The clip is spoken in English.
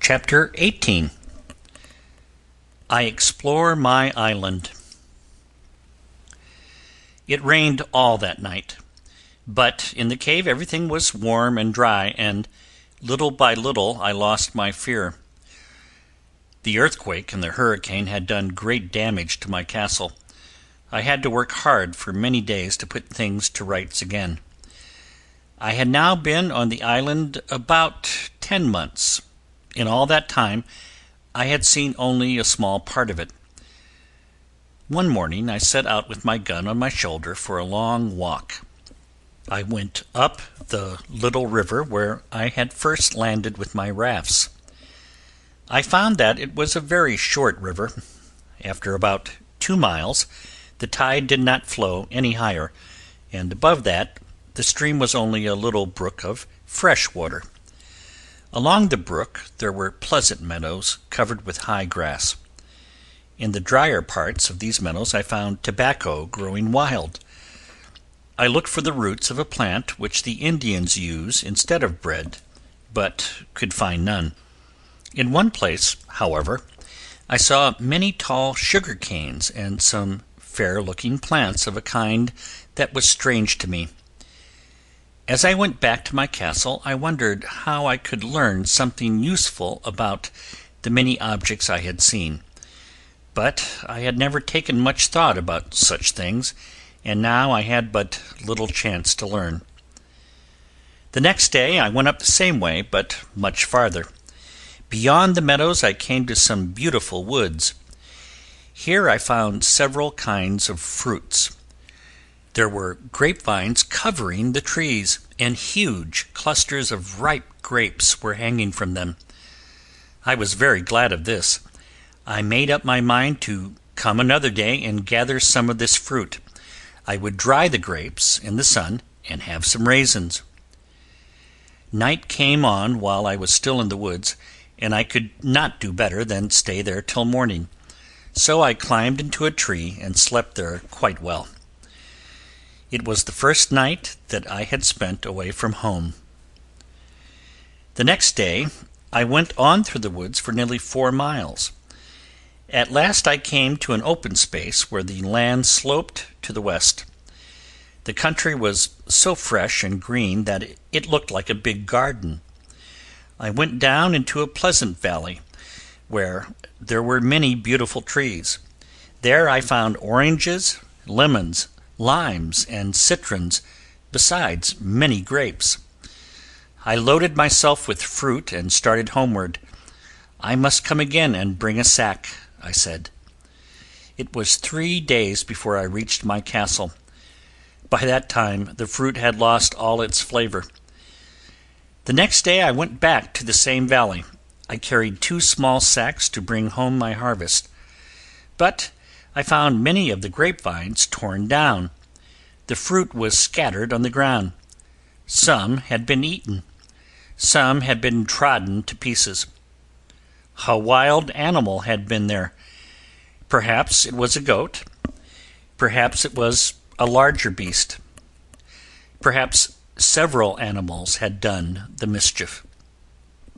CHAPTER XVIII I Explore My Island It rained all that night, but in the cave everything was warm and dry, and little by little I lost my fear. The earthquake and the hurricane had done great damage to my castle. I had to work hard for many days to put things to rights again. I had now been on the island about ten months. In all that time I had seen only a small part of it. One morning I set out with my gun on my shoulder for a long walk. I went up the little river where I had first landed with my rafts. I found that it was a very short river. After about two miles the tide did not flow any higher, and above that the stream was only a little brook of fresh water. Along the brook there were pleasant meadows covered with high grass. In the drier parts of these meadows I found tobacco growing wild. I looked for the roots of a plant which the Indians use instead of bread, but could find none. In one place, however, I saw many tall sugar canes and some fair looking plants of a kind that was strange to me. As I went back to my castle I wondered how I could learn something useful about the many objects I had seen; but I had never taken much thought about such things, and now I had but little chance to learn. The next day I went up the same way, but much farther. Beyond the meadows I came to some beautiful woods. Here I found several kinds of fruits. There were grapevines covering the trees, and huge clusters of ripe grapes were hanging from them. I was very glad of this. I made up my mind to come another day and gather some of this fruit. I would dry the grapes in the sun and have some raisins. Night came on while I was still in the woods, and I could not do better than stay there till morning, so I climbed into a tree and slept there quite well. It was the first night that I had spent away from home. The next day I went on through the woods for nearly four miles. At last I came to an open space where the land sloped to the west. The country was so fresh and green that it looked like a big garden. I went down into a pleasant valley, where there were many beautiful trees. There I found oranges, lemons, limes, and citrons, besides many grapes. I loaded myself with fruit and started homeward. I must come again and bring a sack, I said. It was three days before I reached my castle. By that time the fruit had lost all its flavor. The next day I went back to the same valley. I carried two small sacks to bring home my harvest. But I found many of the grapevines torn down. The fruit was scattered on the ground. Some had been eaten. Some had been trodden to pieces. A wild animal had been there. Perhaps it was a goat. Perhaps it was a larger beast. Perhaps several animals had done the mischief.